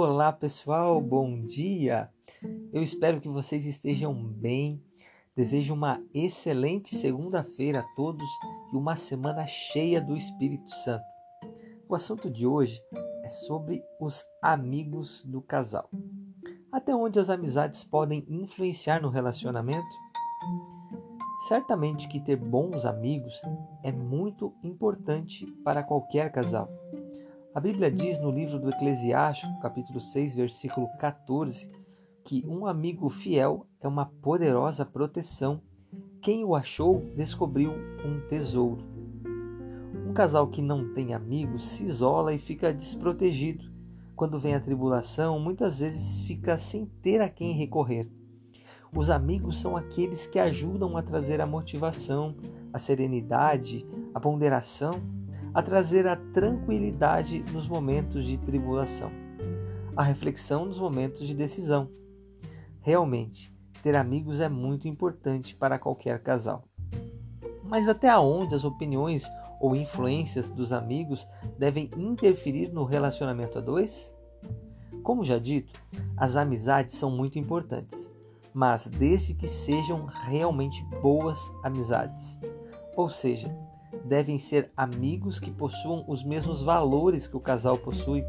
Olá pessoal, bom dia! Eu espero que vocês estejam bem. Desejo uma excelente segunda-feira a todos e uma semana cheia do Espírito Santo. O assunto de hoje é sobre os amigos do casal. Até onde as amizades podem influenciar no relacionamento? Certamente que ter bons amigos é muito importante para qualquer casal. A Bíblia diz no livro do Eclesiástico, capítulo 6, versículo 14, que um amigo fiel é uma poderosa proteção. Quem o achou descobriu um tesouro. Um casal que não tem amigos se isola e fica desprotegido. Quando vem a tribulação, muitas vezes fica sem ter a quem recorrer. Os amigos são aqueles que ajudam a trazer a motivação, a serenidade, a ponderação a trazer a tranquilidade nos momentos de tribulação, a reflexão nos momentos de decisão. Realmente, ter amigos é muito importante para qualquer casal. Mas até onde as opiniões ou influências dos amigos devem interferir no relacionamento a dois? Como já dito, as amizades são muito importantes, mas desde que sejam realmente boas amizades. Ou seja, devem ser amigos que possuam os mesmos valores que o casal possui,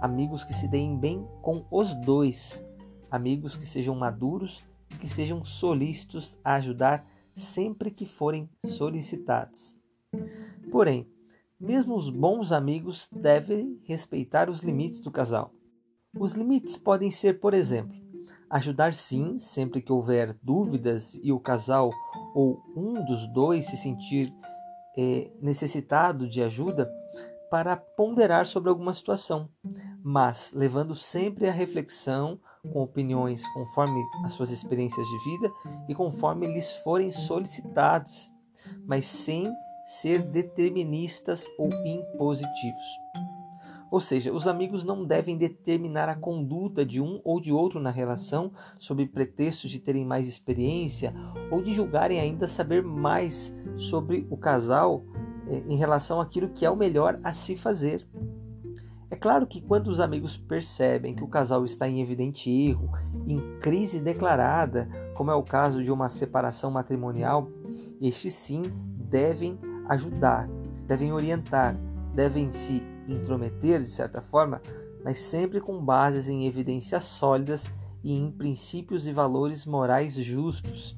amigos que se deem bem com os dois, amigos que sejam maduros e que sejam solícitos a ajudar sempre que forem solicitados. Porém, mesmo os bons amigos devem respeitar os limites do casal. Os limites podem ser, por exemplo, ajudar sim sempre que houver dúvidas e o casal ou um dos dois se sentir é, necessitado de ajuda para ponderar sobre alguma situação, mas levando sempre a reflexão com opiniões conforme as suas experiências de vida e conforme lhes forem solicitados, mas sem ser deterministas ou impositivos. Ou seja, os amigos não devem determinar a conduta de um ou de outro na relação sob pretexto de terem mais experiência ou de julgarem ainda saber mais sobre o casal eh, em relação àquilo que é o melhor a se fazer. É claro que quando os amigos percebem que o casal está em evidente erro, em crise declarada, como é o caso de uma separação matrimonial, estes sim devem ajudar, devem orientar, devem se intrometer de certa forma, mas sempre com bases em evidências sólidas e em princípios e valores morais justos.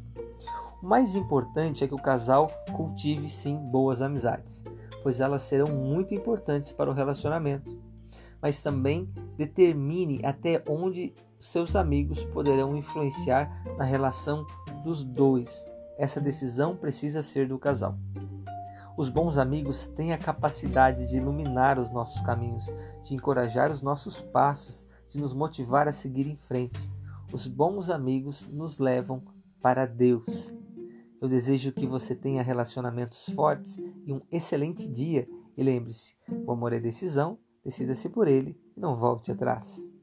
O mais importante é que o casal cultive sim boas amizades, pois elas serão muito importantes para o relacionamento, mas também determine até onde seus amigos poderão influenciar na relação dos dois. Essa decisão precisa ser do casal. Os bons amigos têm a capacidade de iluminar os nossos caminhos, de encorajar os nossos passos, de nos motivar a seguir em frente. Os bons amigos nos levam para Deus. Eu desejo que você tenha relacionamentos fortes e um excelente dia. E lembre-se: o amor é decisão, decida-se por ele e não volte atrás.